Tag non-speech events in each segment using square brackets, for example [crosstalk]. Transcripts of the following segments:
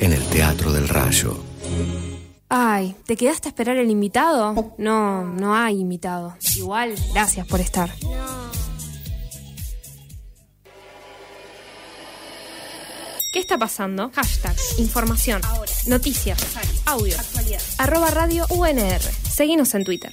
en el Teatro del Rayo. Ay, ¿te quedaste a esperar el invitado? No, no hay invitado. Igual, gracias por estar. ¿Qué está pasando? Hashtag, información, noticias, audio, arroba radio UNR. Seguinos en Twitter.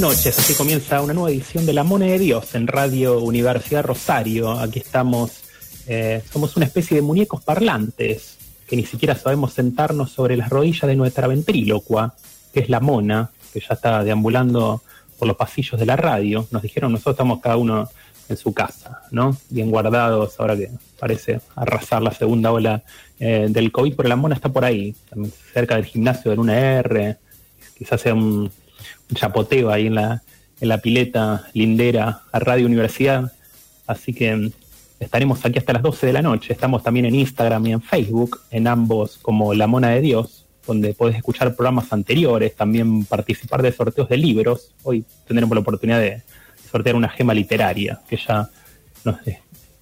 Buenas noches, así comienza una nueva edición de La Mona de Dios en Radio Universidad Rosario. Aquí estamos, eh, somos una especie de muñecos parlantes que ni siquiera sabemos sentarnos sobre las rodillas de nuestra ventrílocua, que es la mona, que ya está deambulando por los pasillos de la radio. Nos dijeron, nosotros estamos cada uno en su casa, ¿no? Bien guardados, ahora que parece arrasar la segunda ola eh, del COVID, pero la mona está por ahí, cerca del gimnasio del UNR, quizás sea un chapoteo ahí en la, en la pileta lindera a Radio Universidad. Así que mm, estaremos aquí hasta las 12 de la noche. Estamos también en Instagram y en Facebook, en ambos como La Mona de Dios, donde podés escuchar programas anteriores, también participar de sorteos de libros. Hoy tendremos la oportunidad de sortear una gema literaria, que ya nos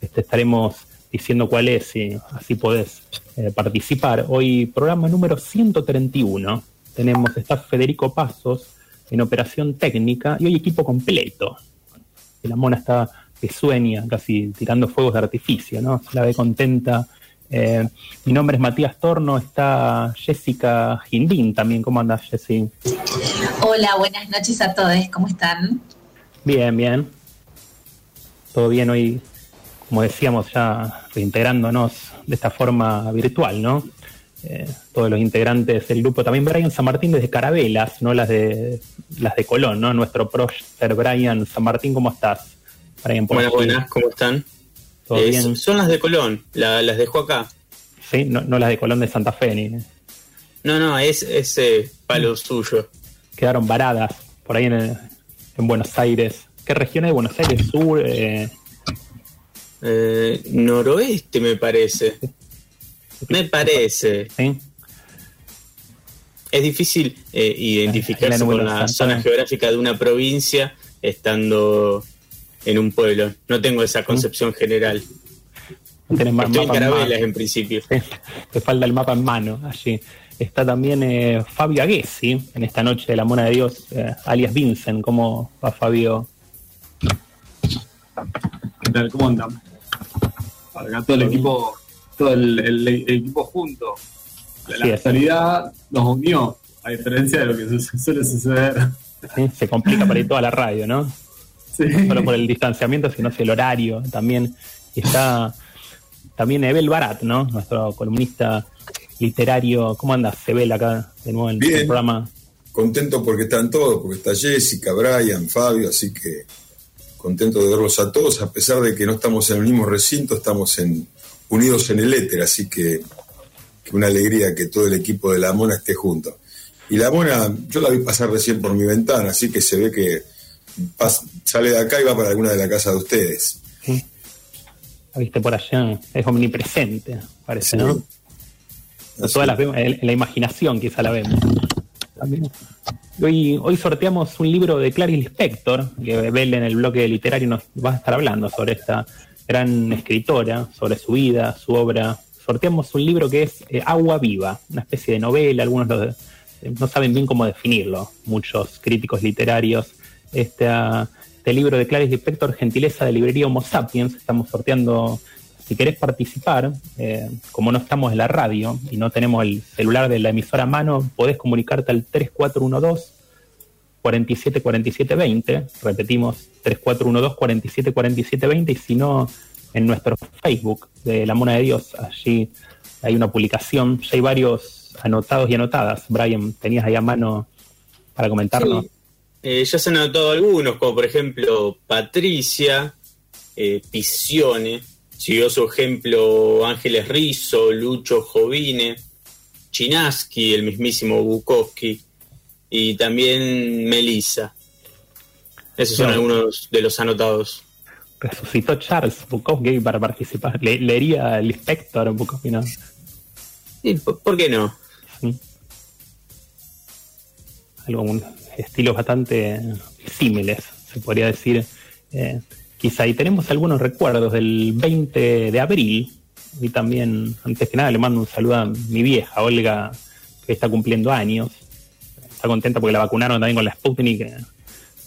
este, estaremos diciendo cuál es y así podés eh, participar. Hoy programa número 131. Tenemos, está Federico Pasos, en operación técnica y hoy equipo completo. La mona está que sueña, casi tirando fuegos de artificio, ¿no? Se la ve contenta. Eh, mi nombre es Matías Torno, está Jessica Gindín también. ¿Cómo andas, Jessy? Hola, buenas noches a todos, ¿cómo están? Bien, bien. Todo bien hoy, como decíamos, ya reintegrándonos de esta forma virtual, ¿no? Eh, todos los integrantes del grupo. También Brian San Martín desde Carabelas, no las de las de Colón, ¿no? Nuestro prócer Brian San Martín, ¿cómo estás? Brian, buenas, buenas, ¿cómo están? Eh, son las de Colón, las dejo acá. Sí, no, las de Colón de Santa Fe, ni. No, no, es ese palo suyo. Quedaron varadas por ahí en, en Buenos Aires. ¿Qué región de Buenos Aires? Sur. Eh... noroeste, me parece. Me parece. Es difícil eh, identificarse con la zona geográfica de una provincia estando en un pueblo. No tengo esa concepción general. Estoy en Carabelas en, principio. te falta el mapa en mano allí. Está también eh, Fabio Aguesi en esta noche de la Mona de Dios, eh, alias Vincent. ¿Cómo va Fabio? ¿Qué tal? ¿Cómo andan? Acá todo el equipo todo el, equipo junto. La actualidad nos unió, a diferencia de lo que suele suceder. se complica para ir toda la radio, ¿no? No solo por el distanciamiento, sino el horario también. Está también Ebel Barat, ¿no? Nuestro columnista literario. ¿Cómo andas, Ebel, acá de nuevo en el programa? Contento porque están todos, porque está Jessica, Brian, Fabio, así que contento de verlos a todos, a pesar de que no estamos en el mismo recinto, estamos en, unidos en el éter, así que una alegría que todo el equipo de La Mona esté junto. Y La Mona, yo la vi pasar recién por mi ventana, así que se ve que sale de acá y va para alguna de la casa de ustedes. La viste por allá, es omnipresente, parece, ¿no? Todas las vemos, en la imaginación quizá la vemos. Hoy, hoy sorteamos un libro de Clarice Lispector, que Bel en el bloque literario nos va a estar hablando sobre esta gran escritora, sobre su vida, su obra. Sorteamos un libro que es eh, Agua Viva, una especie de novela, algunos eh, no saben bien cómo definirlo, muchos críticos literarios. Este, este libro de Clarice Lispector, Gentileza de Librería Homo Sapiens, estamos sorteando si querés participar, eh, como no estamos en la radio y no tenemos el celular de la emisora a mano, podés comunicarte al 3412 474720. Repetimos, 3412 474720 y si no, en nuestro Facebook de La Mona de Dios, allí hay una publicación, ya hay varios anotados y anotadas. Brian, tenías ahí a mano para comentarnos. Eh, ya se han anotado algunos, como por ejemplo Patricia, eh, Pisione, Siguió su ejemplo Ángeles Rizzo, Lucho Jovine, Chinaski, el mismísimo Bukowski y también Melissa. Esos son algunos de los anotados. Resucitó Charles Bukowski para participar. leería el inspector Bukowski, ¿no? ¿por, qué no? Algo, estilos bastante símiles, se podría decir. Eh, quizá. Y tenemos algunos recuerdos del 20 de abril. Y también, antes que nada, le mando un saludo a mi vieja, Olga, que está cumpliendo años. Está contenta porque la vacunaron también con la Sputnik.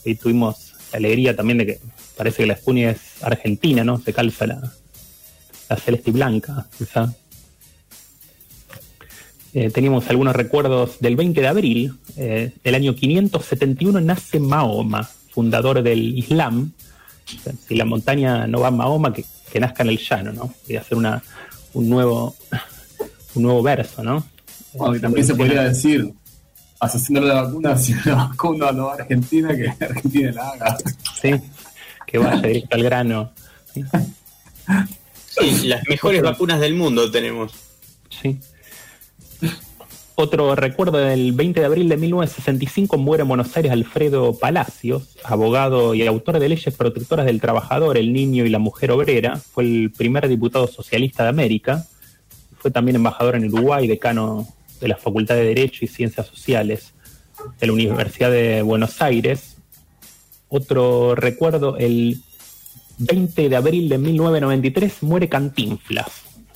Y tuvimos la alegría también de que parece que la Sputnik es argentina, ¿no? Se calza la, la celeste y blanca, quizá. Eh, teníamos algunos recuerdos del 20 de abril, eh, del año 571 nace Mahoma, fundador del Islam, si la montaña no va a Mahoma, que, nazca en el llano, ¿no? Y hacer una, un nuevo [laughs] un nuevo verso, ¿no? también se podría decir, asesino de la vacuna, [laughs] si la vacuna no va a Argentina, que Argentina la haga. Sí, que vaya directo al grano. Sí, las mejores vacunas del mundo tenemos. Sí. Otro recuerdo del 20 de abril de 1965 muere en Buenos Aires Alfredo Palacios, abogado y autor de leyes protectoras del trabajador, el niño y la mujer obrera. Fue el primer diputado socialista de América. Fue también embajador en Uruguay, decano de la Facultad de Derecho y Ciencias Sociales de la Universidad de Buenos Aires. Otro recuerdo, el 20 de abril de 1993 muere Cantinflas,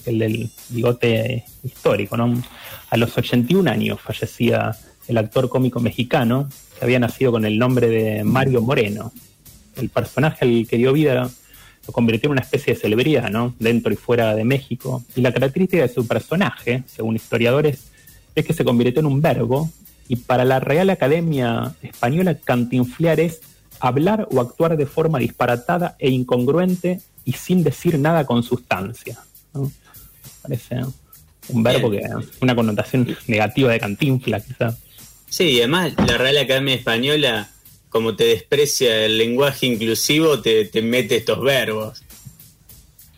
el del bigote histórico, ¿no? A los 81 años fallecía el actor cómico mexicano, que había nacido con el nombre de Mario Moreno. El personaje al que dio vida lo convirtió en una especie de celebridad, ¿no? Dentro y fuera de México. Y la característica de su personaje, según historiadores, es que se convirtió en un verbo. Y para la Real Academia Española, cantinflear es hablar o actuar de forma disparatada e incongruente y sin decir nada con sustancia. Parece un verbo que una connotación negativa de cantinfla, quizás. Sí, además la Real Academia Española, como te desprecia el lenguaje inclusivo, te, mete estos verbos.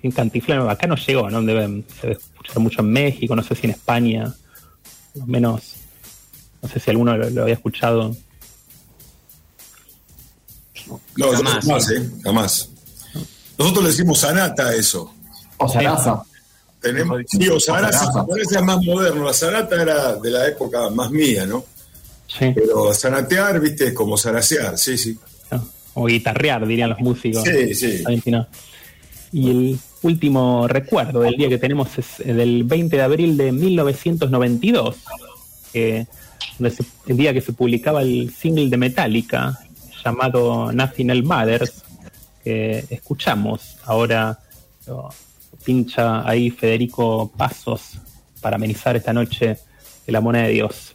Sin cantinfla, acá no llegó, ¿no? Debe, se debe escuchar mucho en México, no sé si en España, menos, no sé si alguno lo, había escuchado. No, jamás, ¿eh? jamás. Nosotros le decimos sanata a eso. O sanaza. Tenemos, sí, o parece más moderno. La Zarata era de la época más mía, ¿no? Sí. Pero zanatear, viste, es como zarasear, sí, sí. O guitarrear, dirían los músicos. Sí, sí. Y el último recuerdo del día que tenemos es del 20 de abril de 1992, el día que se publicaba el single de Metallica llamado Nothing Else Matters, que escuchamos ahora pincha ahí Federico Pasos para amenizar esta noche de la moneda de Dios.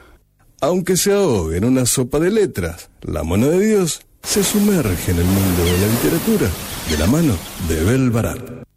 Aunque se ahogue en una sopa de letras, la mano de Dios se sumerge en el mundo de la literatura de la mano de Bel Barat.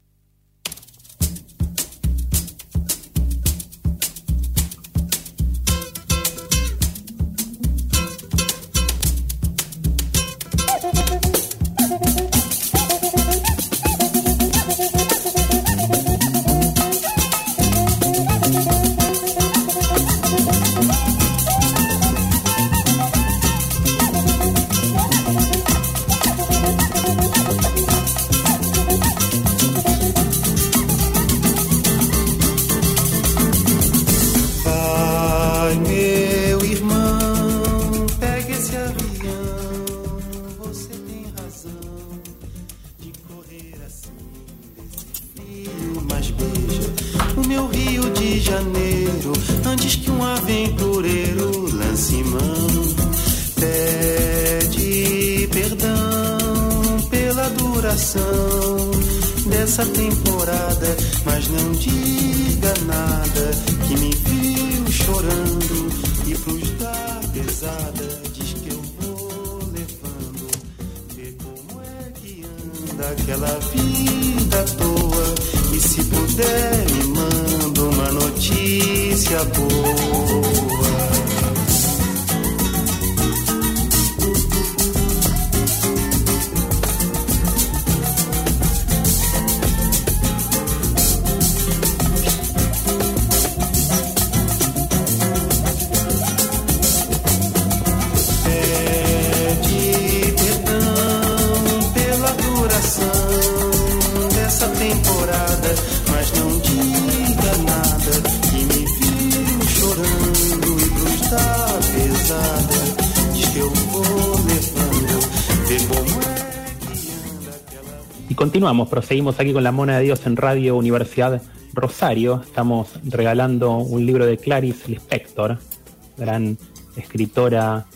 Continuamos, proseguimos aquí con la Mona de Dios en Radio Universidad Rosario. Estamos regalando un libro de Clarice Lispector, gran escritora.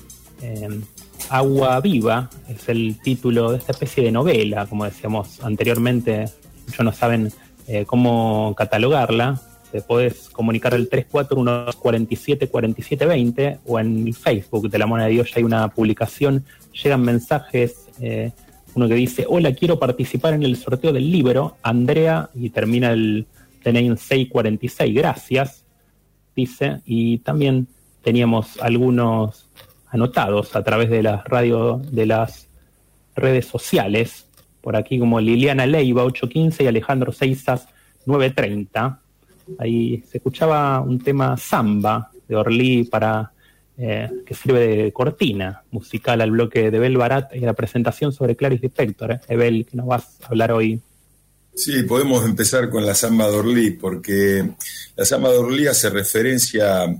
Agua Viva es el título de esta especie de novela, como decíamos anteriormente. Muchos no saben eh, cómo catalogarla. Te puedes comunicar al 341 47 47 20 o en Facebook de la Mona de Dios ya hay una publicación. Llegan mensajes. Eh, uno que dice, hola, quiero participar en el sorteo del libro, Andrea, y termina el TNI en 646, gracias, dice, y también teníamos algunos anotados a través de las radio, de las redes sociales, por aquí como Liliana Leiva 815 y Alejandro Seizas 930. Ahí se escuchaba un tema samba de Orly para eh, que sirve de cortina musical al bloque de Bel Barat y la presentación sobre Clarice Lispector. ¿eh? Ebel, que nos vas a hablar hoy. Sí, podemos empezar con la samba d'Orly, porque la samba d'Orly hace referencia a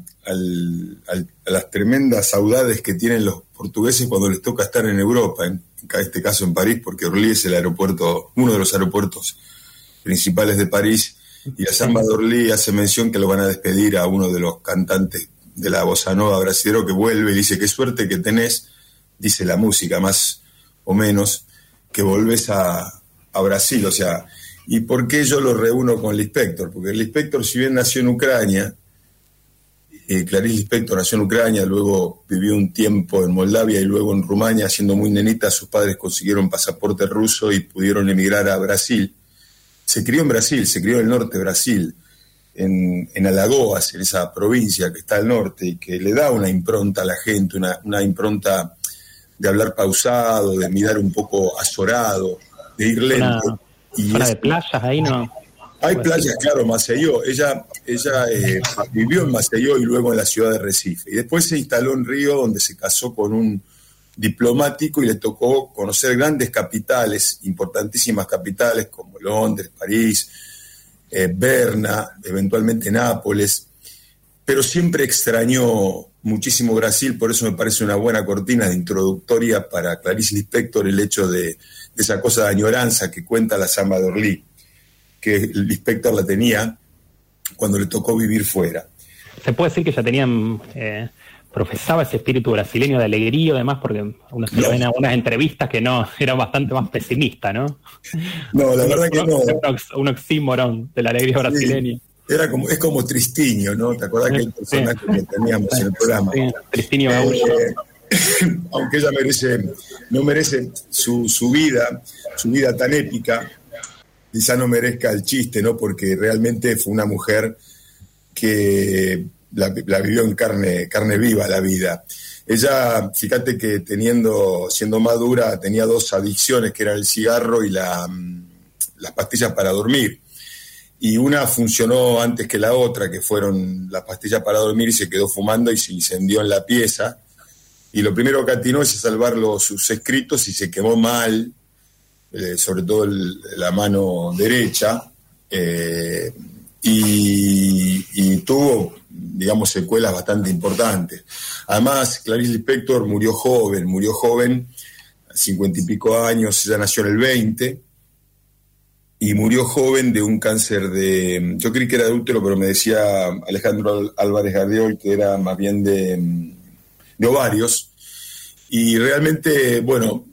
las tremendas saudades que tienen los portugueses cuando les toca estar en Europa, en, este caso en París, porque Orly es el aeropuerto, uno de los aeropuertos principales de París, y la samba d'Orly hace mención que lo van a despedir a uno de los cantantes de la bossa nova brasilero que vuelve y dice, qué suerte que tenés, dice la música más o menos, que volvés a, Brasil. O sea, ¿y por qué yo lo reúno con Lispector? Porque Lispector, si bien nació en Ucrania, eh, Clarice Lispector nació en Ucrania, luego vivió un tiempo en Moldavia y luego en Rumania, siendo muy nenita, sus padres consiguieron pasaporte ruso y pudieron emigrar a Brasil. Se crió en Brasil, se crió en el norte de Brasil en, Alagoas, en esa provincia que está al norte, y que le da una impronta a la gente, una, impronta de hablar pausado, de mirar un poco azorado, de ir lento. y de playas ahí no. Hay playas, claro, Maceió. Ella, ella eh, vivió en Maceió y luego en la ciudad de Recife. Y después se instaló en Río, donde se casó con un diplomático y le tocó conocer grandes capitales, importantísimas capitales como Londres, París, eh, Berna, eventualmente Nápoles, pero siempre extrañó muchísimo Brasil, por eso me parece una buena cortina de introductoria para Clarice Lispector el hecho de, esa cosa de añoranza que cuenta la samba de Orly, que Lispector la tenía cuando le tocó vivir fuera. Se puede decir que ya tenían eh, profesaba ese espíritu brasileño de alegría, además, porque uno se lo ve en algunas entrevistas que no, [laughs] era bastante más pesimista, ¿no? No, la verdad que no. Un oxímoron de la alegría brasileña. Era como, es como Tristiño, ¿no? ¿Te acordás que el personaje que teníamos en el programa? Tristiño eh, [laughs] Aunque ella merece, no merece su, su vida, su vida tan épica, quizá no merezca el chiste, ¿no? Porque realmente fue una mujer que la, vivió en carne, carne viva la vida. Ella, fíjate que teniendo, siendo madura, tenía dos adicciones, que eran el cigarro y la, mm, las pastillas para dormir. Y una funcionó antes que la otra, que fueron las pastillas para dormir y se quedó fumando y se incendió en la pieza. Y lo primero que atinó es salvar los, sus escritos y se quemó mal, eh, sobre todo la mano derecha. Eh, y, tuvo digamos, secuelas bastante importantes. Además, Clarice Lispector murió joven, murió joven, cincuenta y pico años, ella nació en el 20, y murió joven de un cáncer de, yo creí que era de útero, pero me decía Alejandro Álvarez Gardiol que era más bien de ovarios. Y realmente, bueno,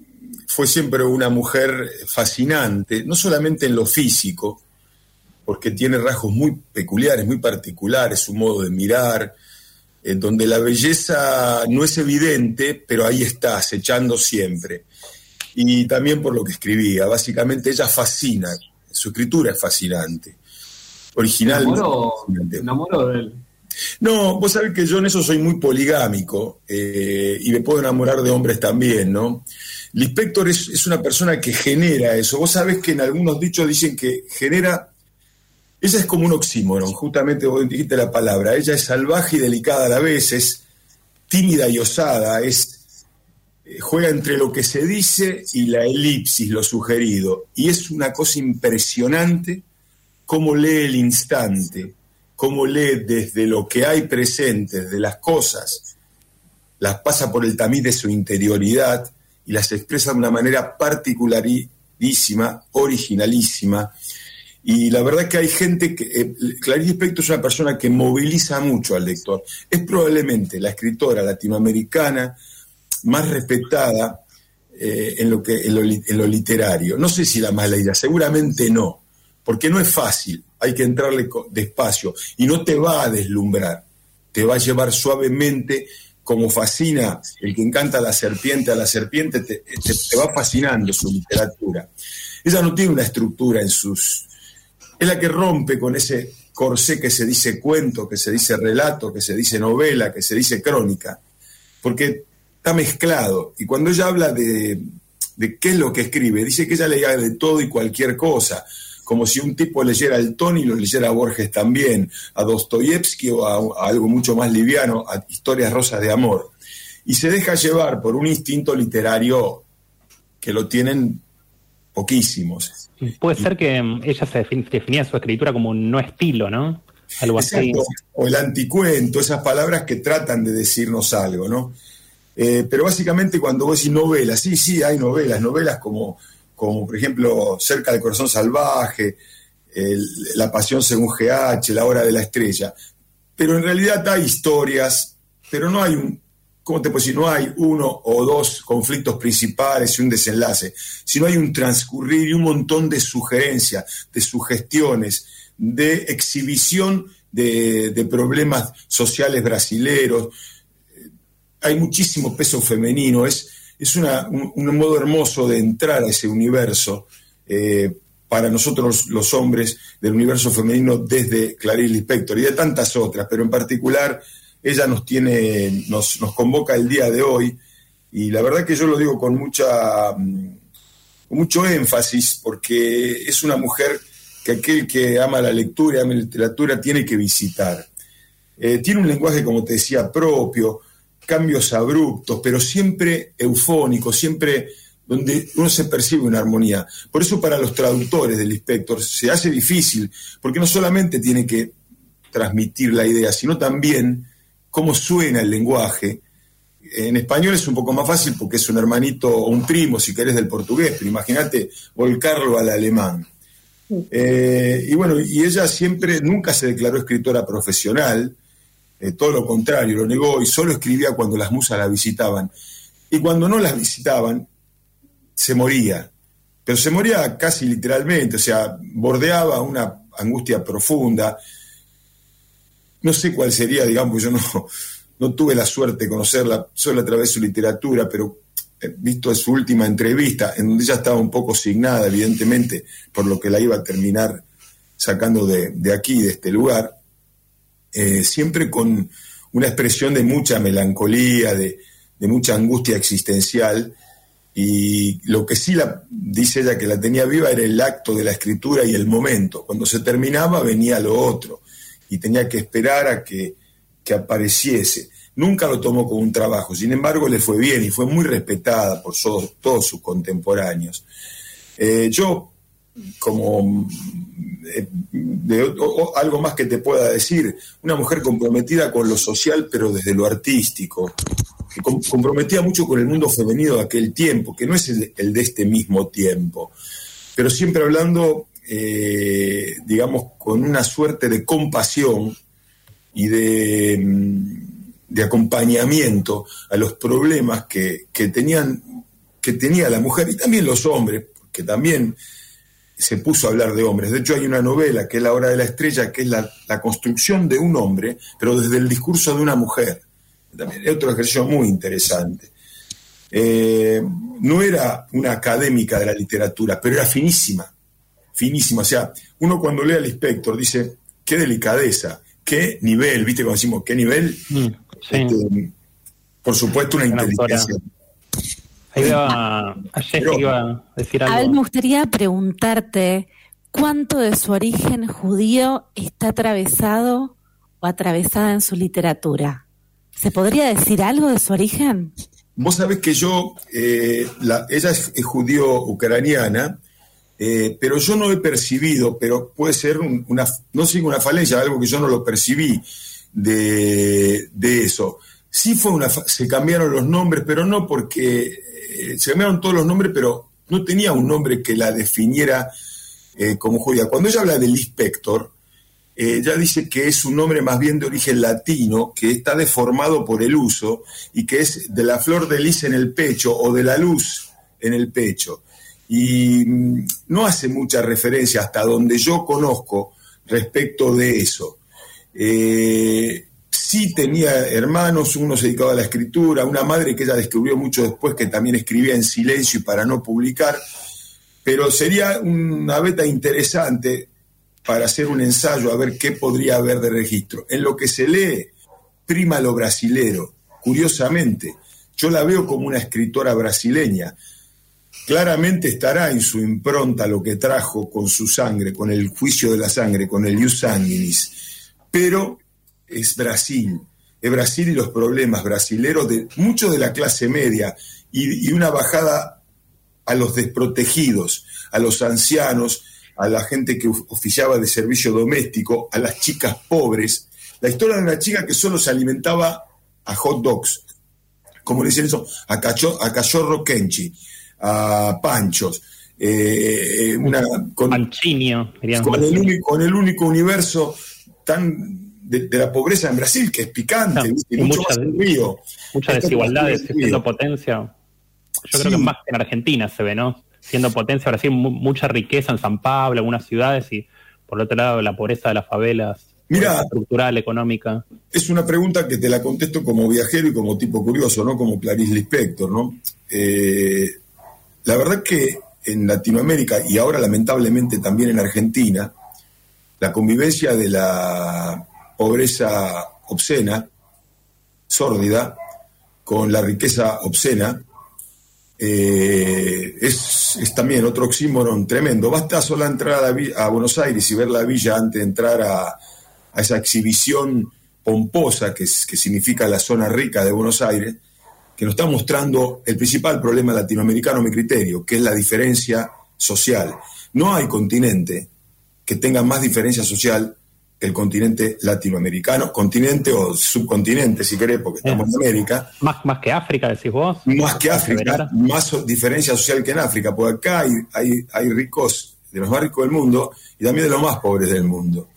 fue siempre una mujer fascinante, no solamente en lo físico, porque tiene rasgos muy peculiares, muy particulares, su modo de mirar, en donde la belleza no es evidente, pero ahí está, acechando siempre. Y también por lo que escribía, básicamente ella fascina, su escritura es fascinante. Original. ¿Me enamoro, de él? No, vos sabés que yo en eso soy muy poligámico eh, y me puedo enamorar de hombres también, ¿no? Lispector es, es una persona que genera eso. Vos sabés que en algunos dichos dicen que genera ella es como un oxímoron, justamente vos dijiste la palabra. Ella es salvaje y delicada a la vez, es tímida y osada, es, eh, juega entre lo que se dice y la elipsis, lo sugerido. Y es una cosa impresionante cómo lee el instante, cómo lee desde lo que hay presente, desde las cosas, las pasa por el tamiz de su interioridad y las expresa de una manera particularísima, originalísima y la verdad que hay gente que. Eh, Clarice Lispector es una persona que moviliza mucho al lector. Es probablemente la escritora latinoamericana más respetada eh, en, lo que, en, lo, literario. No sé si la más leída, seguramente no, porque no es fácil, hay que entrarle despacio y no te va a deslumbrar, te va a llevar suavemente como fascina el que encanta a la serpiente, a la serpiente te, te va fascinando su literatura. Ella no tiene una estructura en sus, es la que rompe con ese corsé que se dice cuento, que se dice relato, que se dice novela, que se dice crónica, porque está mezclado. Y cuando ella habla de, qué es lo que escribe, dice que ella leía de todo y cualquier cosa, como si un tipo leyera el Tony y lo leyera a Borges también, a Dostoyevsky o a, algo mucho más liviano, a historias rosas de amor. Y se deja llevar por un instinto literario que lo tienen poquísimos. Puede ser que mm, ella se definía su escritura como un no estilo, ¿no? Algo así. O el anticuento, esas palabras que tratan de decirnos algo, ¿no? Eh, pero básicamente cuando vos decís novelas, sí, sí, hay novelas, novelas como, como por ejemplo Cerca del Corazón Salvaje, La Pasión según GH, La Hora de la Estrella. Pero en realidad hay historias, pero no hay un, ¿cómo te puedo decir? No hay uno o dos conflictos principales y un desenlace, sino hay un transcurrir y un montón de sugerencias, de sugestiones, de exhibición de, problemas sociales brasileros. Hay muchísimo peso femenino, es, es un, modo hermoso de entrar a ese universo. Eh, para nosotros los hombres del universo femenino desde Clarice Lispector y de tantas otras, pero en particular ella nos tiene, nos, nos convoca el día de hoy, y la verdad que yo lo digo con mucha mm, mucho énfasis, porque es una mujer que aquel que ama la lectura y ama la literatura tiene que visitar. Eh, tiene un lenguaje, como te decía, propio, cambios abruptos, pero siempre eufónico, siempre donde uno se percibe una armonía. Por eso para los traductores del inspector se hace difícil, porque no solamente tiene que transmitir la idea, sino también cómo suena el lenguaje. En español es un poco más fácil porque es un hermanito o un primo, si querés, del portugués, pero imagínate volcarlo al alemán. Eh, y bueno, y ella siempre, nunca se declaró escritora profesional, eh, todo lo contrario, lo negó y solo escribía cuando las musas la visitaban. Y cuando no las visitaban, se moría, pero se moría casi literalmente, o sea, bordeaba una angustia profunda, no sé cuál sería, digamos, yo no, no tuve la suerte de conocerla solo a través de su literatura, pero eh, visto su última entrevista, en donde ella estaba un poco signada, evidentemente, por lo que la iba a terminar sacando de, aquí, de este lugar, eh, siempre con una expresión de mucha melancolía, de, de, mucha angustia existencial, y lo que sí la, dice ella que la tenía viva era el acto de la escritura y el momento. Cuando se terminaba venía lo otro y tenía que esperar a que, apareciese. Nunca lo tomó como un trabajo, sin embargo le fue bien y fue muy respetada por todos, sus contemporáneos. Eh, yo, como eh, algo más que te pueda decir, una mujer comprometida con lo social, pero desde lo artístico, que comprometía mucho con el mundo femenino de aquel tiempo, que no es el de este mismo tiempo, pero siempre hablando eh, digamos, con una suerte de compasión y de, mm, de acompañamiento a los problemas que, que, tenían, que tenía la mujer y también los hombres, que también se puso a hablar de hombres. De hecho, hay una novela que es La Hora de la Estrella, que es la, la construcción de un hombre, pero desde el discurso de una mujer. También es otro ejercicio muy interesante. Eh, no era una académica de la literatura, pero era finísima, finísima. O sea, uno cuando lee al inspector dice, qué delicadeza, qué nivel, ¿viste? Cuando decimos, qué nivel, mm, este, por supuesto, una inteligencia. Ahí iba, a decir algo. A ver, me gustaría preguntarte cuánto de su origen judío está atravesado o atravesada en su literatura. ¿Se podría decir algo de su origen? Vos sabés que yo, eh, ella es, judío ucraniana, eh, pero yo no he percibido, pero puede ser una, no sé, una falencia, algo que yo no lo percibí de, eso. Sí fue una, se cambiaron los nombres, pero no porque, eh, se cambiaron todos los nombres, pero no tenía un nombre que la definiera como judía. Cuando ella habla del inspector, ella eh, dice que es un nombre más bien de origen latino, que está deformado por el uso y que es de la flor de lis en el pecho o de la luz en el pecho. Y mm, no hace mucha referencia hasta donde yo conozco respecto de eso. Eh, sí tenía hermanos, uno se a la escritura, una madre que ella descubrió mucho después que también escribía en silencio y para no publicar, pero sería una beta interesante para hacer un ensayo a ver qué podría haber de registro. En lo que se lee, prima lo brasilero. Curiosamente, yo la veo como una escritora brasileña. Claramente estará en su impronta lo que trajo con su sangre, con el juicio de la sangre, con el ius sanguinis. Pero es Brasil. Es Brasil y los problemas brasileros de mucho de la clase media y, una bajada a los desprotegidos, a los ancianos, a la gente que oficiaba de servicio doméstico, a las chicas pobres. La historia de una chica que solo se alimentaba a hot dogs, como le dicen eso, a, a cachorro kenchi, a panchos. Eh, eh, una, con, con, el único, con, el único, universo tan de, la pobreza en Brasil, que es picante, y mucho mucha, Muchas desigualdades, siendo potencia. Yo creo que más en Argentina se ve, ¿no? siendo potencia, ahora sí, mucha riqueza en San Pablo, algunas ciudades, y por otro lado la pobreza de las favelas. Mira, estructural, económica. Es una pregunta que te la contesto como viajero y como tipo curioso, no como Clarice Lispector, ¿no? Eh, la verdad que en Latinoamérica y ahora lamentablemente también en Argentina, la convivencia de la pobreza obscena, sórdida, con la riqueza obscena, eh, es, también otro oxímoron tremendo. Basta solo entrar a, Buenos Aires y ver la villa antes de entrar a, esa exhibición pomposa que, que, significa la zona rica de Buenos Aires, que nos está mostrando el principal problema latinoamericano, a mi criterio, que es la diferencia social. No hay continente que tenga más diferencia social el continente latinoamericano, continente o subcontinente, si querés, porque estamos en América. Más, más que África, decís vos. Más que África, más diferencia social que en África, porque acá hay, hay, hay, ricos, de los más ricos del mundo y también de los más pobres del mundo.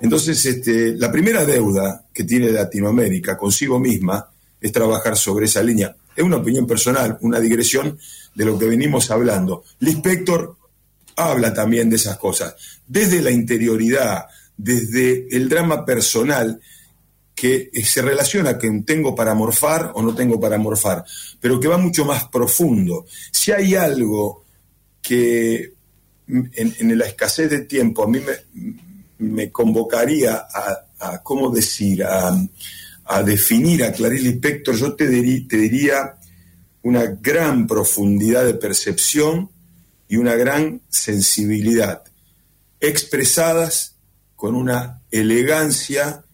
Entonces, este, la primera deuda que tiene Latinoamérica consigo misma es trabajar sobre esa línea. Es una opinión personal, una digresión de lo que venimos hablando. Lispector habla también de esas cosas, desde la interioridad, desde el drama personal que se relaciona con tengo para morfar o no tengo para morfar, pero que va mucho más profundo. Si hay algo que en, la escasez de tiempo a mí me, convocaría a, ¿cómo decir?, a, definir a Clarice Lispector, yo te, te diría una gran profundidad de percepción y una gran sensibilidad, expresadas con una elegancia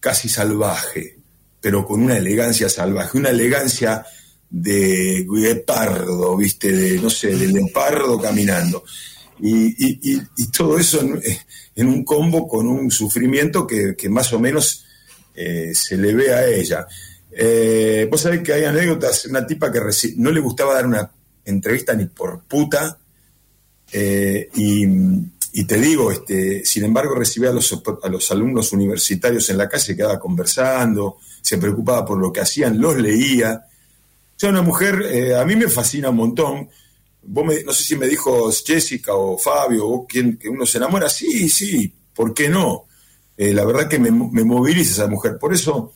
casi salvaje, pero con una elegancia salvaje, una elegancia de guepardo, ¿viste? De, no sé, de leopardo caminando. Y, todo eso en, un combo con un sufrimiento que, más o menos eh, se le ve a ella. Eh, vos sabés que hay anécdotas, una tipa que no le gustaba dar una entrevista ni por puta, eh, y te digo, este, sin embargo, recibía a los, a los alumnos universitarios en la calle, quedaba conversando, se preocupaba por lo que hacían, los leía. O una mujer, a mí me fascina un montón. Vos no sé si me dijo Jessica o Fabio, o quien, que uno se enamora. Sí, sí, ¿por qué no? Eh, la verdad que me, me, moviliza esa mujer. Por eso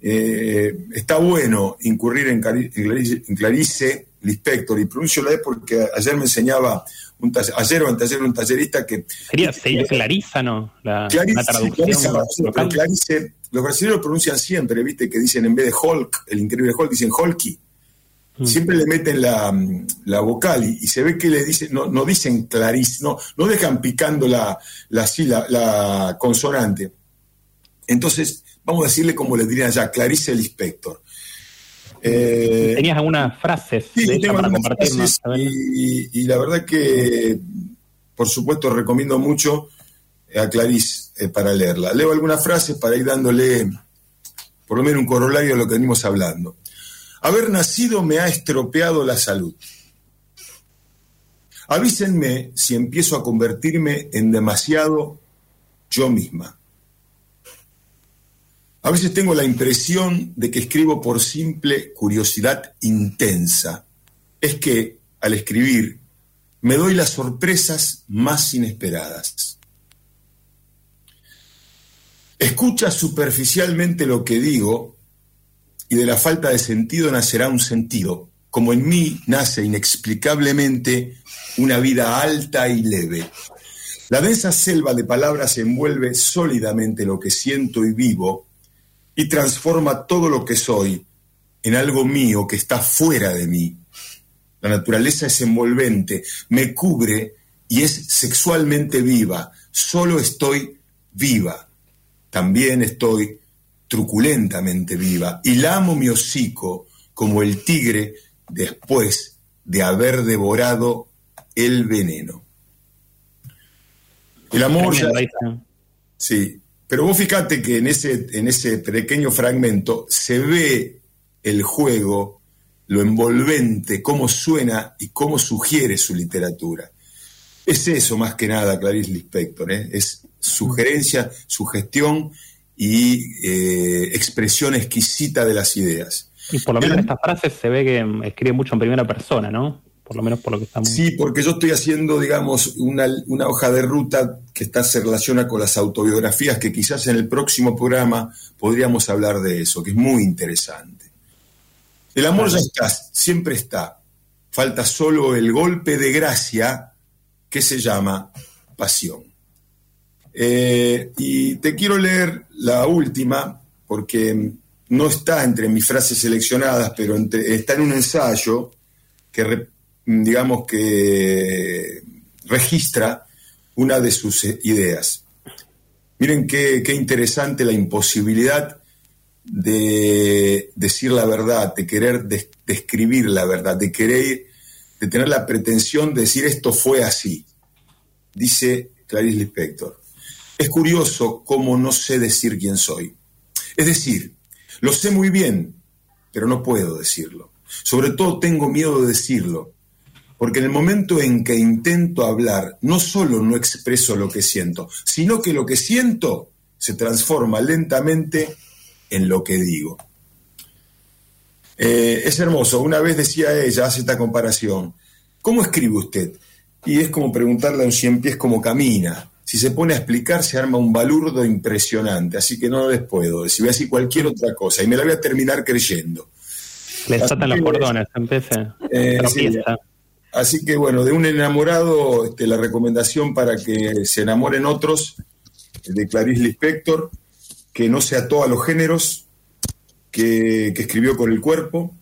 eh, está bueno incurrir en, Clarice, en Clarice Lispector, y pronuncio la E porque ayer me enseñaba un taller, ayer o en taller un tallerista que... Sería, sería Clarisa, ¿no? La, la traducción. Clarice, los brasileños pronuncian siempre, ¿viste? Que dicen en vez de Hulk, el increíble Hulk, dicen Hulky. Mm. Siempre le meten la, la vocal y, se ve que le dicen, no, no dicen Clarice, no, no dejan picando la, la, la, la consonante. Entonces, vamos a decirle como le dirían ya, Clarice Lispector. Eh, ¿Tenías algunas frases de para compartir? y, la verdad que, por supuesto, recomiendo mucho a Clarice eh, para leerla. Leo algunas frases para ir dándole por lo menos un corolario a lo que venimos hablando. Haber nacido me ha estropeado la salud. Avísenme si empiezo a convertirme en demasiado yo misma. A veces tengo la impresión de que escribo por simple curiosidad intensa. Es que, al escribir, me doy las sorpresas más inesperadas. Escucha superficialmente lo que digo y de la falta de sentido nacerá un sentido, como en mí nace inexplicablemente una vida alta y leve. La densa selva de palabras envuelve sólidamente lo que siento y vivo y transforma todo lo que soy en algo mío que está fuera de mí. La naturaleza es envolvente, me cubre y es sexualmente viva. Solo estoy viva. También estoy truculentamente viva y lamo mi hocico como el tigre después de haber devorado el veneno. El amor Sí, pero vos fíjate que en ese, en ese pequeño fragmento se ve el juego, lo envolvente, cómo suena y cómo sugiere su literatura. Es eso más que nada, Clarice Lispector, ¿eh? es sugerencia, sugestión y eh, expresión exquisita de las ideas. Y por lo menos en estas frases se ve que escribe mucho en primera persona, ¿no? por lo menos por lo que estamos... Sí, porque yo estoy haciendo, digamos, una, hoja de ruta que está, se relaciona con las autobiografías, que quizás en el próximo programa podríamos hablar de eso, que es muy interesante. El amor ya está, siempre está. Falta solo el golpe de gracia que se llama pasión. Eh, y te quiero leer la última, porque no está entre mis frases seleccionadas, pero está en un ensayo que digamos que registra una de sus ideas. Miren qué, interesante la imposibilidad de decir la verdad, de querer describir la verdad, de querer, de tener la pretensión de decir esto fue así. Dice Clarice Lispector. Es curioso cómo no sé decir quién soy. Es decir, lo sé muy bien, pero no puedo decirlo. Sobre todo tengo miedo de decirlo, porque en el momento en que intento hablar, no solo no expreso lo que siento, sino que lo que siento se transforma lentamente en lo que digo. Eh, es hermoso. Una vez decía ella, hace esta comparación, ¿cómo escribe usted? Y es como preguntarle a un cien pies cómo camina. Si se pone a explicar, se arma un balurdo impresionante. Así que no les puedo decir, voy a decir cualquier otra cosa y me la voy a terminar creyendo. Le saltan los cordones, empieza. Eh, Así que bueno, de un enamorado, este, la recomendación para que se enamoren otros de Clarice Lispector, que no se ató a los géneros, que, escribió con el cuerpo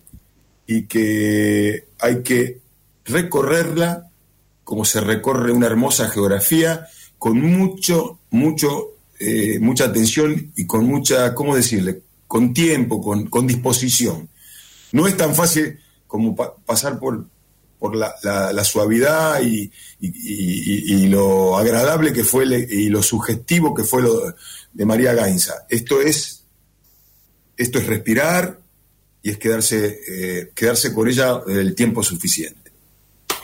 y que hay que recorrerla como se recorre una hermosa geografía, con mucho, mucho, eh, mucha atención y con mucha, ¿cómo decirle? Con tiempo, con, con disposición. No es tan fácil como pasar por, por la, suavidad y, lo agradable que fue y lo sugestivo que fue lo de María Gainza. Esto es, esto es respirar y es quedarse, eh, quedarse con ella el tiempo suficiente.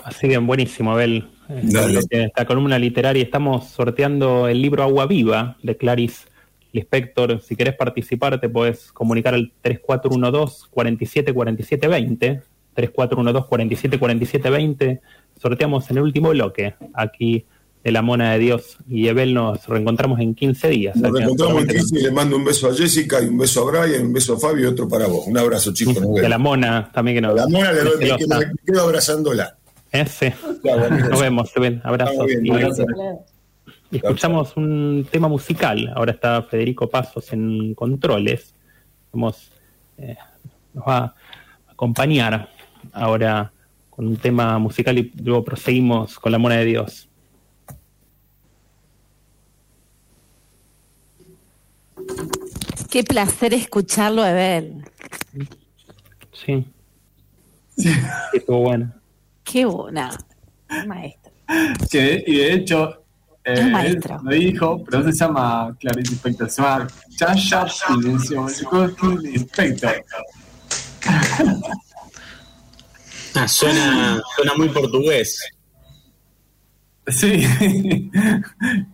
Así bien, buenísimo, Abel. Esta columna literaria. Estamos sorteando el libro Agua Viva de Clarice Lispector. Si querés participar, te puedes comunicar al 3412 47 47 20. 3412 47 47 20. Sorteamos en el último bloque aquí de la Mona de Dios. Y Ebel nos reencontramos en 15 días. Nos reencontramos en 15 y le mando un beso a Jessica y un beso a Brian, un beso a Fabio y otro para vos. Un abrazo, chicos. De la Mona también que nos La Mona le doy, me quedo abrazándola. Ese. Nos vemos, ven, abrazos. Y, escuchamos un tema musical. Ahora está Federico Pasos en controles. Vamos, eh, nos va a acompañar ahora con un tema musical y luego proseguimos con la mona de Dios. Qué placer escucharlo, Evel. Sí. sí. Estuvo bueno. Qué buena. Maestro. Sí, y de hecho, eh, maestro. lo dijo, pero se llama Clarice Inspector, se llama Chasha Inspector. Ah, suena, suena muy portugués. Sí, [laughs]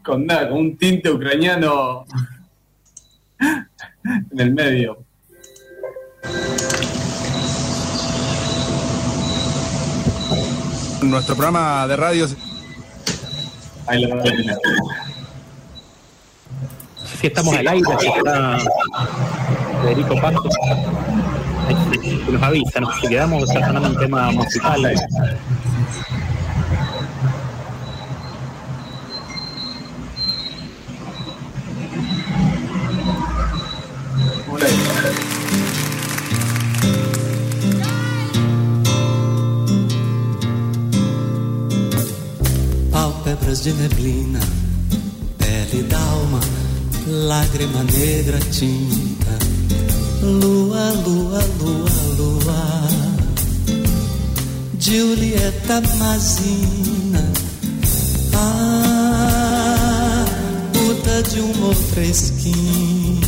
con, nada, con un tinte ucraniano en el medio. Nuestro programa de radio. Ahí lo Si estamos al aire, si está Federico Pasto. Nos avisa, nos quedamos sonando un tema musical. De neblina, pele d'alma, lágrima negra tinta, lua, lua, lua, lua, Julieta Mazina, ah, puta de uma outra esquina,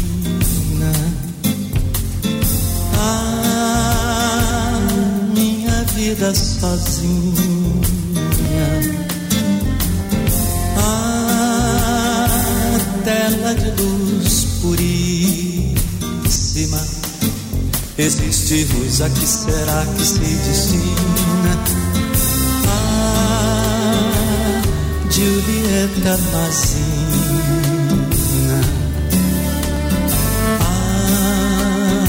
ah, minha vida sozinha. Luz, a que será que se destina? Ah, Julieta Mazina. Ah,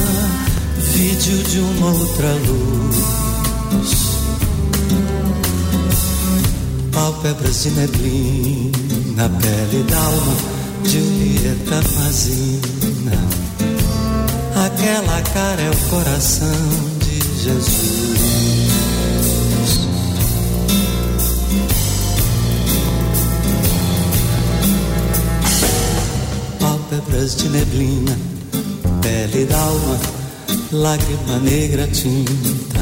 vídeo de uma outra luz. Pálpebras de neblina, pele d'alma Julieta Mazina. Aquela cara é o coração de Jesus. Pálpebras de neblina, pele d'alma, lágrima negra tinta.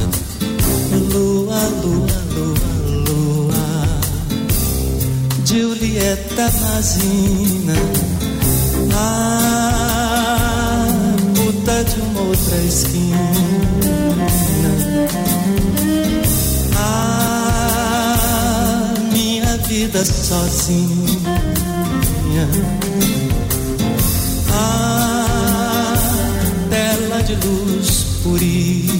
Lua, lua, lua Julieta Mazina, a outra esquina. A minha vida sozinha. A tela de luz puríssima.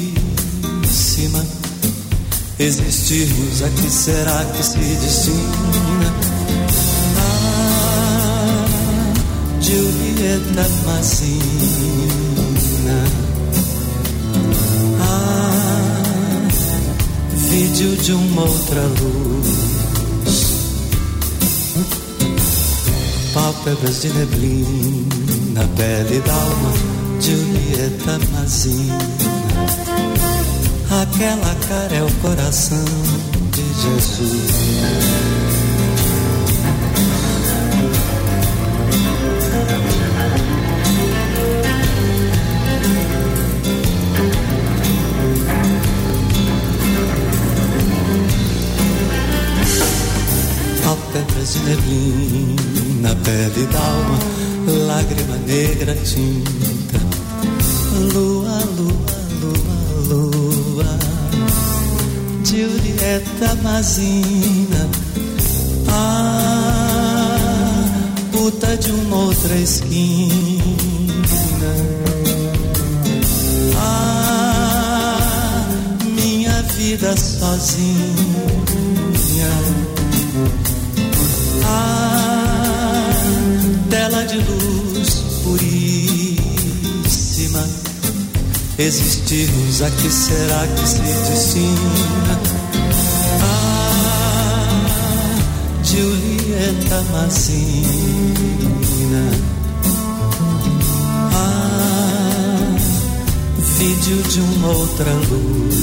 Existirmos, a que será que se destina? Julieta Massina. Vídeo de uma outra luz. Pálpebras de neblina, pele d'alma, Julieta Massina. Aquela cara é o coração de Jesus. Neblina, pele d'alma, lágrima negra tinta. Lua, lua, lua, lua, Julieta Mazina, ah, puta de uma outra esquina. Ah, minha vida sozinha. Existirmos a que será que se destina? Ah, Julieta Massina. Ah, vídeo de uma outra luz.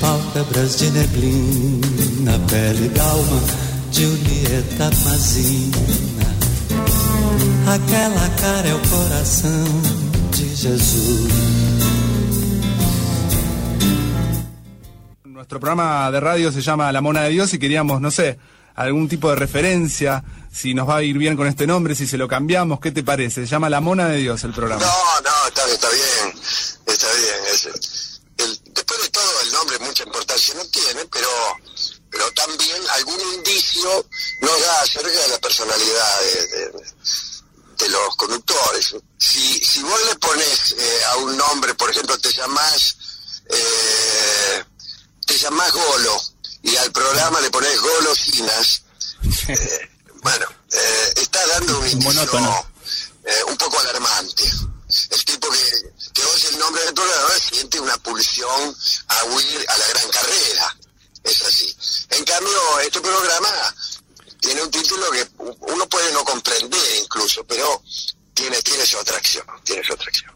Pálpebras de neblina, pele d'alma, Julieta Mazina. Aquela cara é o coração de Jesus. Nuestro programa de radio se llama La Mona de Dios y queríamos, no sé, algún tipo de referencia, si nos va a ir bien con este nombre, si se lo cambiamos, ¿qué te parece? Se llama La Mona de Dios el programa. No, no, está, está bien, está bien. Es, el, después de todo, el nombre mucha importancia no tiene, pero, pero también algún indicio nos da acerca de la personalidad de, de, de los conductores. Si, si vos le pones eh, a un nombre, por ejemplo, te llamás, eh, te llamás Golo, y al programa le pones golosinas, eh, bueno, eh, está dando un indicio eh, un poco alarmante. El tipo que, que oye el nombre del programa siente una pulsión a huir a la gran carrera. Es así. En cambio, este programa tiene un título que uno puede no comprender incluso, pero tiene, tiene su atracción, tiene su atracción.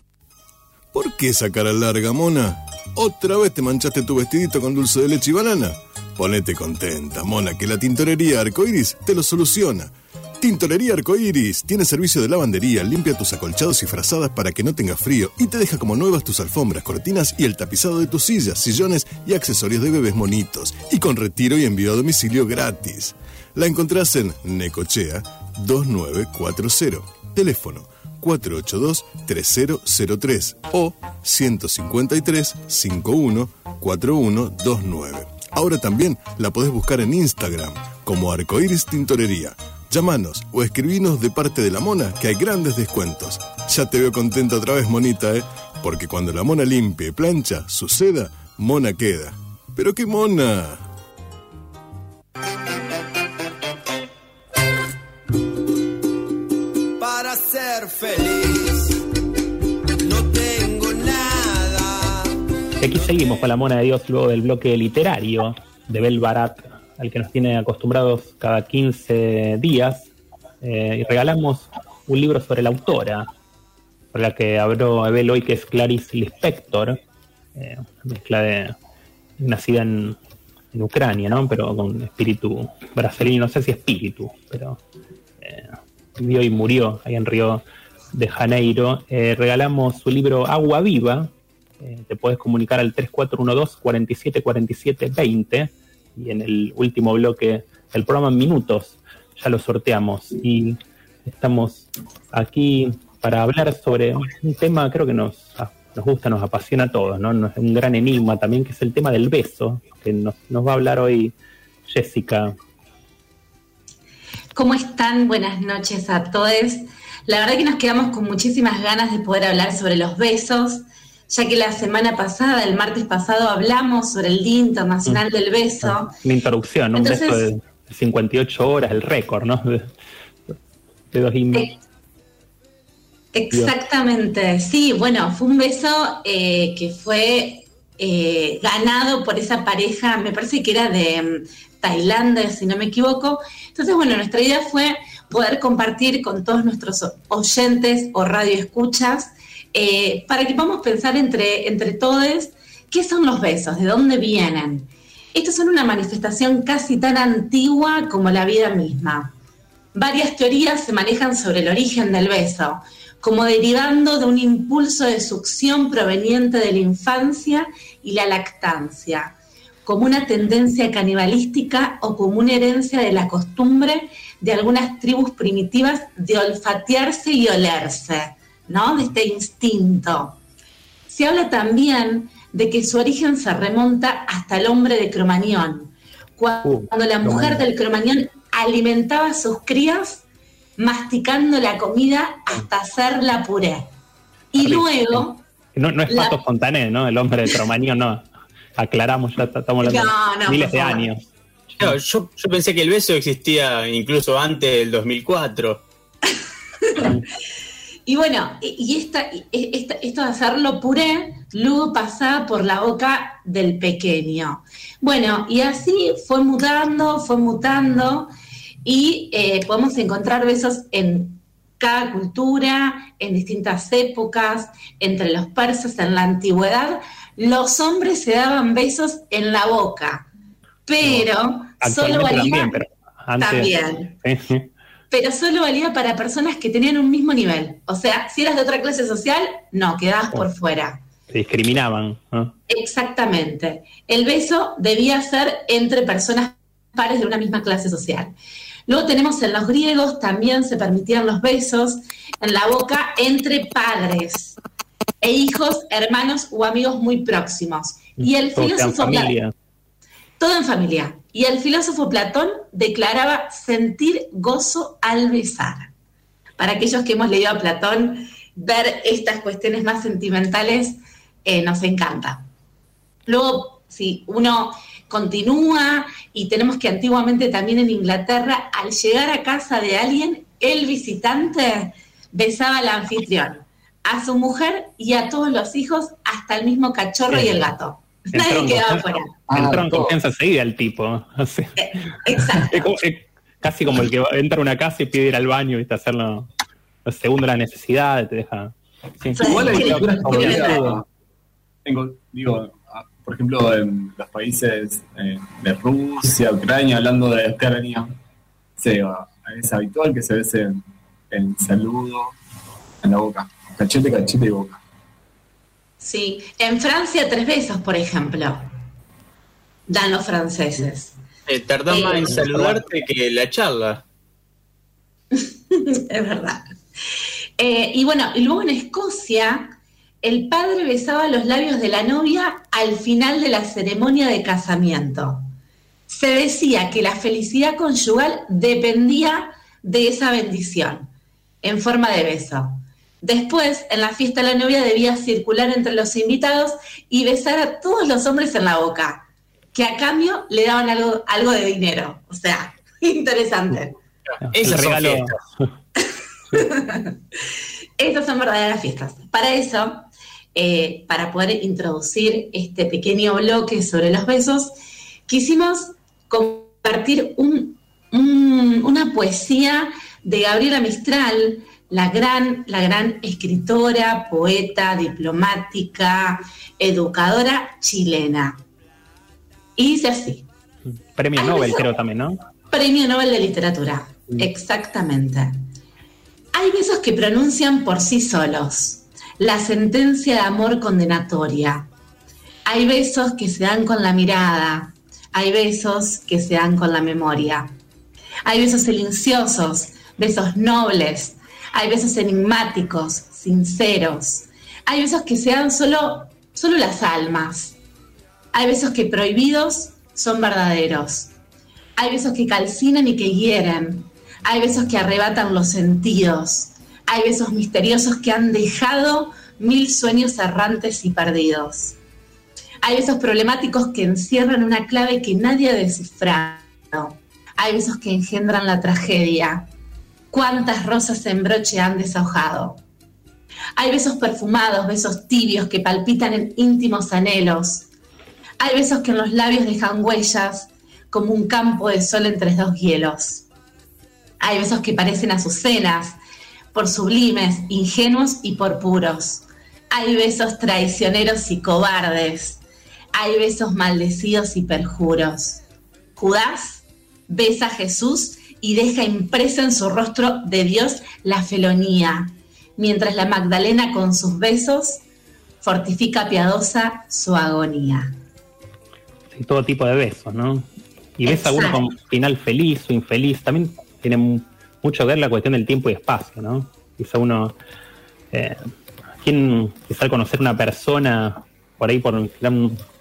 ¿Por qué esa cara larga, mona? ¿Otra vez te manchaste tu vestidito con dulce de leche y banana? Ponete contenta, mona, que la tintorería Arcoiris te lo soluciona. Tintorería Arcoiris tiene servicio de lavandería, limpia tus acolchados y frazadas para que no tengas frío y te deja como nuevas tus alfombras, cortinas y el tapizado de tus sillas, sillones y accesorios de bebés monitos. Y con retiro y envío a domicilio gratis. La encontrás en Necochea 2940. Teléfono 482-3003 o 153-514129. Ahora también la podés buscar en Instagram como Arcoiris Tintorería. Llámanos o escribinos de parte de la mona que hay grandes descuentos. Ya te veo contenta otra vez, monita, ¿eh? Porque cuando la mona limpia y plancha, suceda, mona queda. ¿Pero qué mona? Ser feliz no tengo nada. Y aquí seguimos con la mona de Dios luego del bloque literario de Bel Barat, al que nos tiene acostumbrados cada 15 días. Eh, y regalamos un libro sobre la autora, por la que habló Abel hoy, que es Clarice Lispector, eh, mezcla de nacida en, en Ucrania, ¿no? Pero con espíritu brasileño, no sé si espíritu, pero vivió y murió ahí en Río de Janeiro. Eh, regalamos su libro Agua Viva. Eh, te puedes comunicar al 3412 47 47 20 y en el último bloque del programa minutos ya lo sorteamos y estamos aquí para hablar sobre un tema creo que nos, nos gusta, nos apasiona a todos, ¿no? Un gran enigma también que es el tema del beso, que nos va a hablar hoy Jessica. ¿Cómo están? Buenas noches a todos. La verdad que nos quedamos con muchísimas ganas de poder hablar sobre los besos, ya que la semana pasada, el martes pasado, hablamos sobre el Día Internacional del Beso. Una introducción, un beso de 58 horas, el récord, ¿no? De, de dos himnos. Eh, Exactamente, sí, bueno, fue un beso eh, que fue eh, ganado por esa pareja, me parece que era de um, Tailandia, si no me equivoco. Entonces, bueno, nuestra idea fue poder compartir con todos nuestros oyentes o radioescuchas eh, para que podamos pensar entre, entre todos qué son los besos, de dónde vienen. Estos son una manifestación casi tan antigua como la vida misma. Varias teorías se manejan sobre el origen del beso como derivando de un impulso de succión proveniente de la infancia y la lactancia, como una tendencia canibalística o como una herencia de la costumbre de algunas tribus primitivas de olfatearse y olerse, ¿no? De este instinto. Se habla también de que su origen se remonta hasta el hombre de Cromañón, cuando uh, la mujer del Cromañón alimentaba a sus crías masticando la comida hasta hacerla puré. Y luego... No, es Pato Fontané, ¿no? El hombre de Cromañón, no. Aclaramos, ya estamos hablando de miles de años. yo, yo, pensé que el beso existía incluso antes del 2004. [laughs] y bueno, y esta, esto de hacerlo puré, luego pasaba por la boca del pequeño. Bueno, y así fue mutando, fue mutando, y eh, podemos encontrar besos en cada cultura, en distintas épocas, entre los persas en la antigüedad, los hombres se daban besos en la boca, pero solo valía también, pero, solo valía para personas que tenían un mismo nivel. O sea, si eras de otra clase social, no, quedabas por fuera. Se discriminaban. Exactamente. El beso debía ser entre personas pares de una misma clase social. Luego tenemos en los griegos también se permitían los besos en la boca entre padres e hijos, hermanos o amigos muy próximos. Y el filósofo Platón, todo en familia. Y el filósofo Platón declaraba sentir gozo al besar. Para aquellos que hemos leído a Platón, ver estas cuestiones más sentimentales eh, nos encanta. Luego, si uno continúa y tenemos que antiguamente también en Inglaterra, al llegar a casa de alguien, el visitante besaba al anfitrión, a su mujer y a todos los hijos, hasta el mismo cachorro y el gato. Nadie quedaba fuera. Entró en confianza seguida el tipo. Eh, exacto. [laughs] casi como el que entra a una casa y pide ir al baño y hacerlo segundo la necesidad, te deja. Igual digo, por ejemplo, en los países eh, de Rusia, Ucrania, hablando de Ucrania, es habitual que se bese en, saludo en la boca, cachete, cachete y boca. Sí, en Francia tres besos, por ejemplo, dan los franceses. Eh, tarda más en saludarte que la charla. [laughs] es verdad. Eh, y bueno, y luego en Escocia el padre besaba los labios de la novia al final de la ceremonia de casamiento. Se decía que la felicidad conyugal dependía de esa bendición, en forma de beso. Después, en la fiesta, la novia debía circular entre los invitados y besar a todos los hombres en la boca, que a cambio le daban algo, algo de dinero. O sea, [laughs] interesante. Eso regalo. [laughs] [laughs] Estas son verdaderas fiestas. Para eso, eh, para poder introducir este pequeño bloque sobre los besos, quisimos compartir una poesía de Gabriela Mistral, la gran, la gran escritora, poeta, diplomática, educadora chilena. Y dice así. Premio Nobel, creo también, ¿no? Premio Nobel de Literatura, mm. exactamente. Hay besos que pronuncian por sí solos la sentencia de amor condenatoria. Hay besos que se dan con la mirada, hay besos que se dan con la memoria. Hay besos silenciosos, besos nobles, hay besos enigmáticos, sinceros. Hay besos que se dan solo, solo las almas. Hay besos que prohibidos son verdaderos. Hay besos que calcinan y que hieren. Hay besos que arrebatan los sentidos. Hay besos misteriosos que han dejado mil sueños errantes y perdidos. Hay besos problemáticos que encierran una clave que nadie ha descifrado. Hay besos que engendran la tragedia. ¿Cuántas rosas en broche han deshojado? Hay besos perfumados, besos tibios que palpitan en íntimos anhelos. Hay besos que en los labios dejan huellas como un campo de sol entre dos hielos. Hay besos que parecen azucenas, por sublimes, ingenuos y por puros. Hay besos traicioneros y cobardes. Hay besos maldecidos y perjuros. Judas besa a Jesús y deja impresa en su rostro de Dios la felonía, mientras la Magdalena con sus besos fortifica piadosa su agonía. Sí, todo tipo de besos, ¿no? Y besa a uno con final feliz o infeliz. También tiene mucho que ver la cuestión del tiempo y espacio, ¿no? Quizá uno, eh, quien quizá al conocer una persona por ahí por un,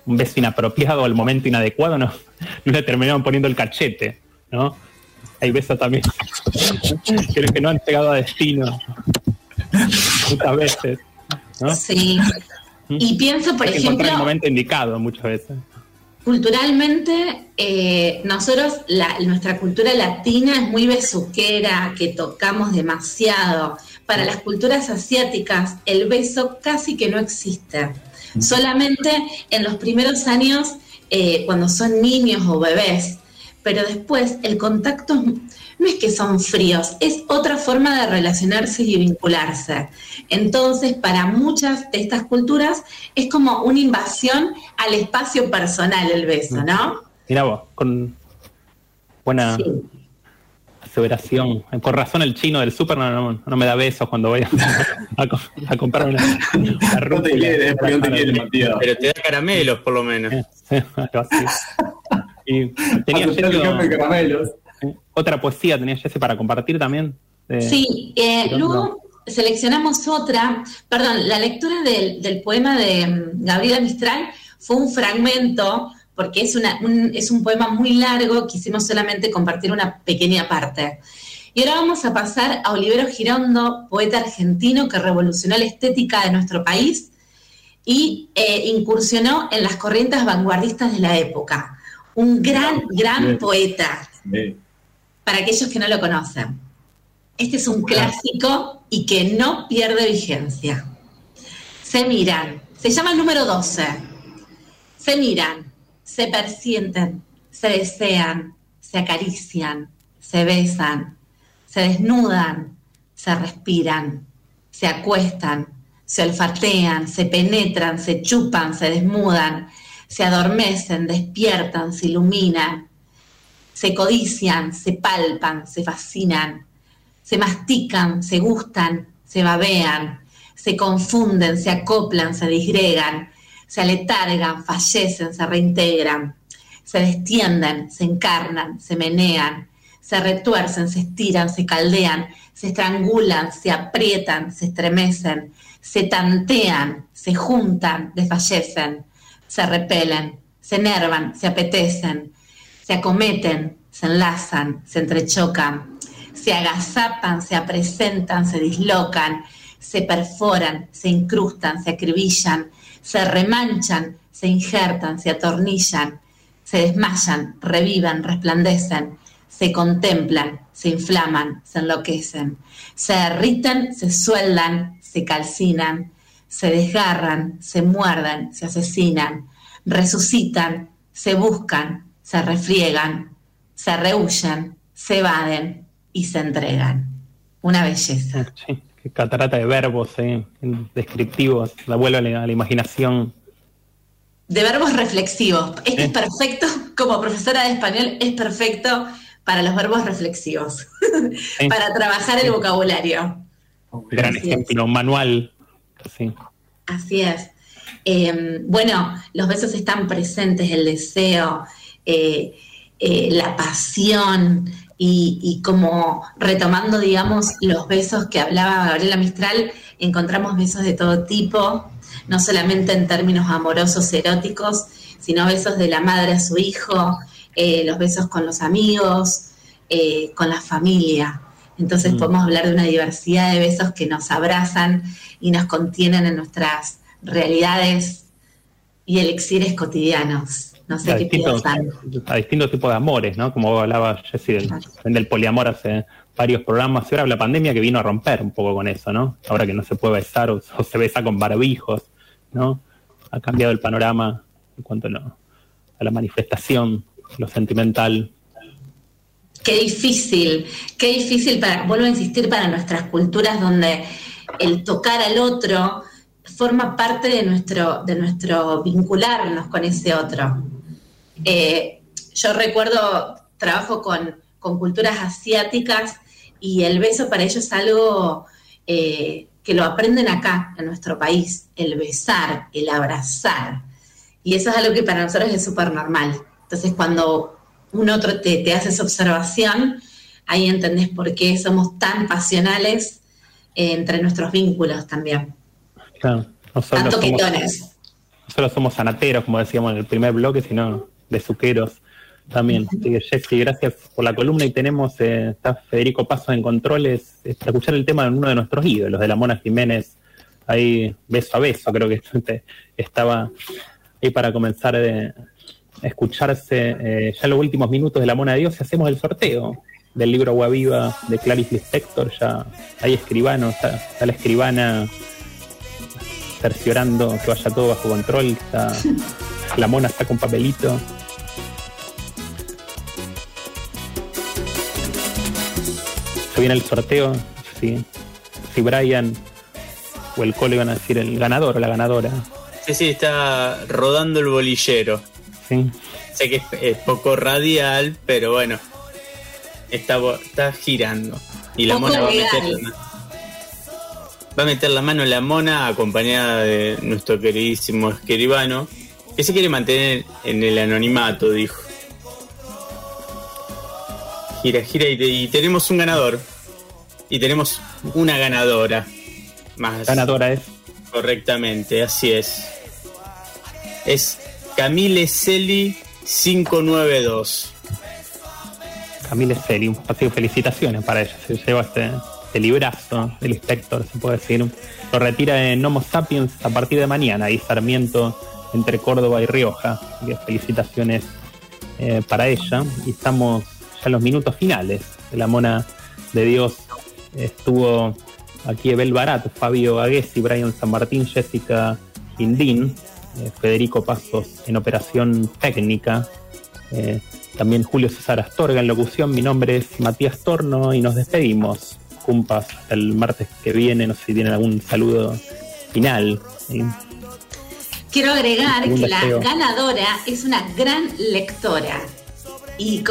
un beso inapropiado o el momento inadecuado, no, [laughs] no le terminaban poniendo el cachete, ¿no? Hay besos también [laughs] creo que no han llegado a destino muchas veces, ¿no? Sí. Y pienso, por ejemplo... el momento indicado muchas veces. Culturalmente, eh, nosotros, nuestra cultura latina es muy besuquera, que tocamos demasiado. Para las culturas asiáticas, el beso casi que no existe. Solamente en los primeros años, eh, cuando son niños o bebés, pero después el contacto no es que son fríos, es otra forma de relacionarse y vincularse. Entonces, para muchas de estas culturas es como una invasión al espacio personal el beso, ¿no? Mira vos, con buena aseveración. Con razón el chino del súper no, me da besos cuando voy a, comprar una, no te quiere, no te quiere, Matías. Pero te da caramelos, por lo menos. [laughs] y tenía caramelos. Otra poesía tenía Jesse para compartir también. sí, eh, luego seleccionamos otra, perdón, la lectura del, poema de mm, Gabriela Mistral fue un fragmento, porque es, una, un, es un poema muy largo, quisimos solamente compartir una pequeña parte. Y ahora vamos a pasar a Olivero Girondo, poeta argentino que revolucionó la estética de nuestro país y eh, incursionó en las corrientes vanguardistas de la época. Un gran, gran poeta para aquellos que no lo conocen. Este es un clásico y que no pierde vigencia. Se miran, se llama el número 12. Se miran, se persienten, se desean, se acarician, se besan, se desnudan, se respiran, se acuestan, se olfatean, se penetran, se chupan, se desmudan, se adormecen, despiertan, se iluminan, se codician, se palpan, se fascinan, se mastican, se gustan, se babean, se confunden, se acoplan, se disgregan, se aletargan, fallecen, se reintegran, se destienden, se encarnan, se menean, se retuercen, se estiran, se caldean, se estrangulan, se aprietan, se estremecen, se tantean, se juntan, desfallecen, se repelen, se enervan, se apetecen, se acometen, se enlazan, se entrechocan, se agazapan, se apresentan, se dislocan, se perforan, se incrustan, se acribillan, se remanchan, se injertan, se atornillan, se desmayan, revivan, resplandecen, se contemplan, se inflaman, se enloquecen, se derriten, se sueldan, se calcinan, se desgarran, se muerden, se asesinan, resucitan, se buscan, se refriegan, se rehuyen, se evaden y se entregan. Una belleza. Sí, qué catarata de verbos eh, descriptivos, la vuelve a la, imaginación. De verbos reflexivos. Este es perfecto, como profesora de español, es perfecto para los verbos reflexivos, [laughs] para trabajar el vocabulario. Gran ejemplo, manual. Así es. Em, bueno, los besos están presentes, el deseo, eh, eh, la pasión y, como retomando, digamos, los besos que hablaba Gabriela Mistral, encontramos besos de todo tipo, no solamente en términos amorosos, eróticos, sino besos de la madre a su hijo, eh, los besos con los amigos, con la familia. Entonces mm. podemos hablar de una diversidad de besos que nos abrazan y nos contienen en nuestras realidades y elixires cotidianos. No sé a qué distintos, A distintos tipos de amores, ¿no? Como hablaba Jessy del, poliamor hace varios programas. Y ahora la pandemia que vino a romper un poco con eso, ¿no? Ahora que no se puede besar o, se besa con barbijos, ¿no? Ha cambiado el panorama en cuanto a la manifestación, lo sentimental. Qué difícil, qué difícil para, vuelvo a insistir, para nuestras culturas donde el tocar al otro forma parte de nuestro, de nuestro vincularnos con ese otro. Eh, yo recuerdo, trabajo con, culturas asiáticas y el beso para ellos es algo eh, que lo aprenden acá, en nuestro país, el besar, el abrazar. Y eso es algo que para nosotros es súper normal. Entonces, cuando un otro te, hace esa observación, ahí entendés por qué somos tan pasionales eh, entre nuestros vínculos también. Claro, nosotros somos, solo somos sanateros, como decíamos en el primer bloque, sino besuqueros también. Así que Jessy, gracias por la columna y tenemos, eh, está Federico Paso en controles, eh, para escuchar el tema de uno de nuestros ídolos, de la Mona Jiménez, ahí beso a beso, creo que [laughs] estaba ahí para comenzar a escucharse eh, ya los últimos minutos de la Mona de Dios hacemos el sorteo del libro Agua Viva de Clarice Lispector, ya hay escribano, está, la escribana cerciorando que vaya todo bajo control, está, la mona está con papelito. Se viene el sorteo, si, si Brian o el cole van a decir el ganador o la ganadora. Sí, sí, está rodando el bolillero. Sí. Sé que es poco radial, pero bueno, está, está girando. Y la mona va a meter la, va a meter la mano en la mona acompañada de nuestro queridísimo escribano, que se quiere mantener en el anonimato, dijo. Gira, gira y, tenemos un ganador. Y tenemos una ganadora. Más ganadora es. Correctamente, así es. Es Camille Celi 592. Camille Celi, así felicitaciones para ella. Se lleva este, este, librazo del inspector, se puede decir. Lo retira en Homo Sapiens a partir de mañana, y Sarmiento entre Córdoba y Rioja. Así que felicitaciones eh, para ella. Y estamos ya en los minutos finales de la mona de Dios. Estuvo aquí Ebel Barato, Fabio Aguesi, Brian San Martín, Jessica Indín, eh, Federico Pasos en operación técnica. Eh, también Julio César Astorga en locución. Mi nombre es Matías Torno y nos despedimos. Cumpas el martes que viene. No sé si tienen algún saludo final. Quiero agregar que la ganadora es una gran lectora y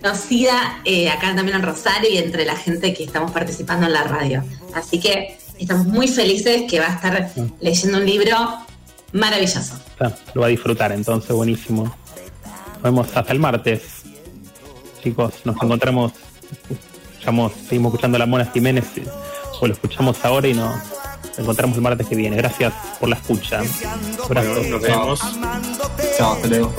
conocida eh, acá también en Rosario y entre la gente que estamos participando en la radio. Así que estamos muy felices que va a estar leyendo un libro maravilloso. Ah, lo va a disfrutar entonces, buenísimo. Nos vemos hasta el martes. Chicos, nos encontramos, escuchamos, seguimos escuchando a la Mona Jiménez, o lo escuchamos ahora y nos encontramos el martes que viene. Gracias por la escucha. Gracias. nos vemos. Chao, hasta luego.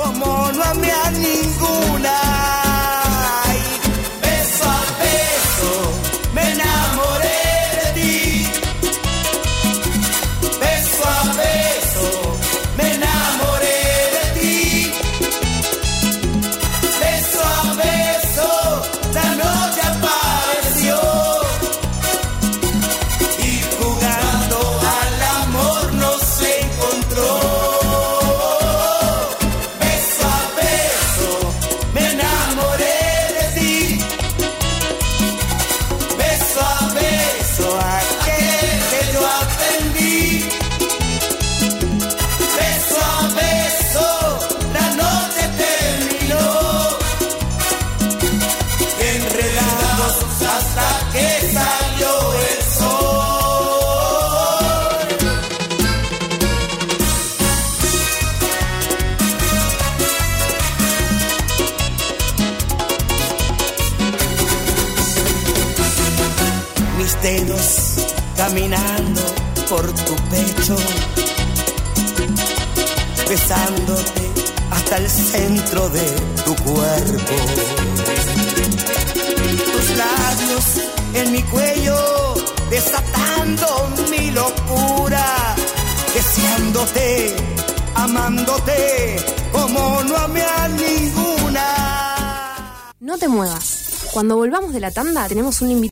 Hasta el centro de tu cuerpo. Tus labios en mi cuello, desatando mi locura, deseándote, amándote como no amé a ninguna. No te muevas. Cuando volvamos de la tanda tenemos un invitado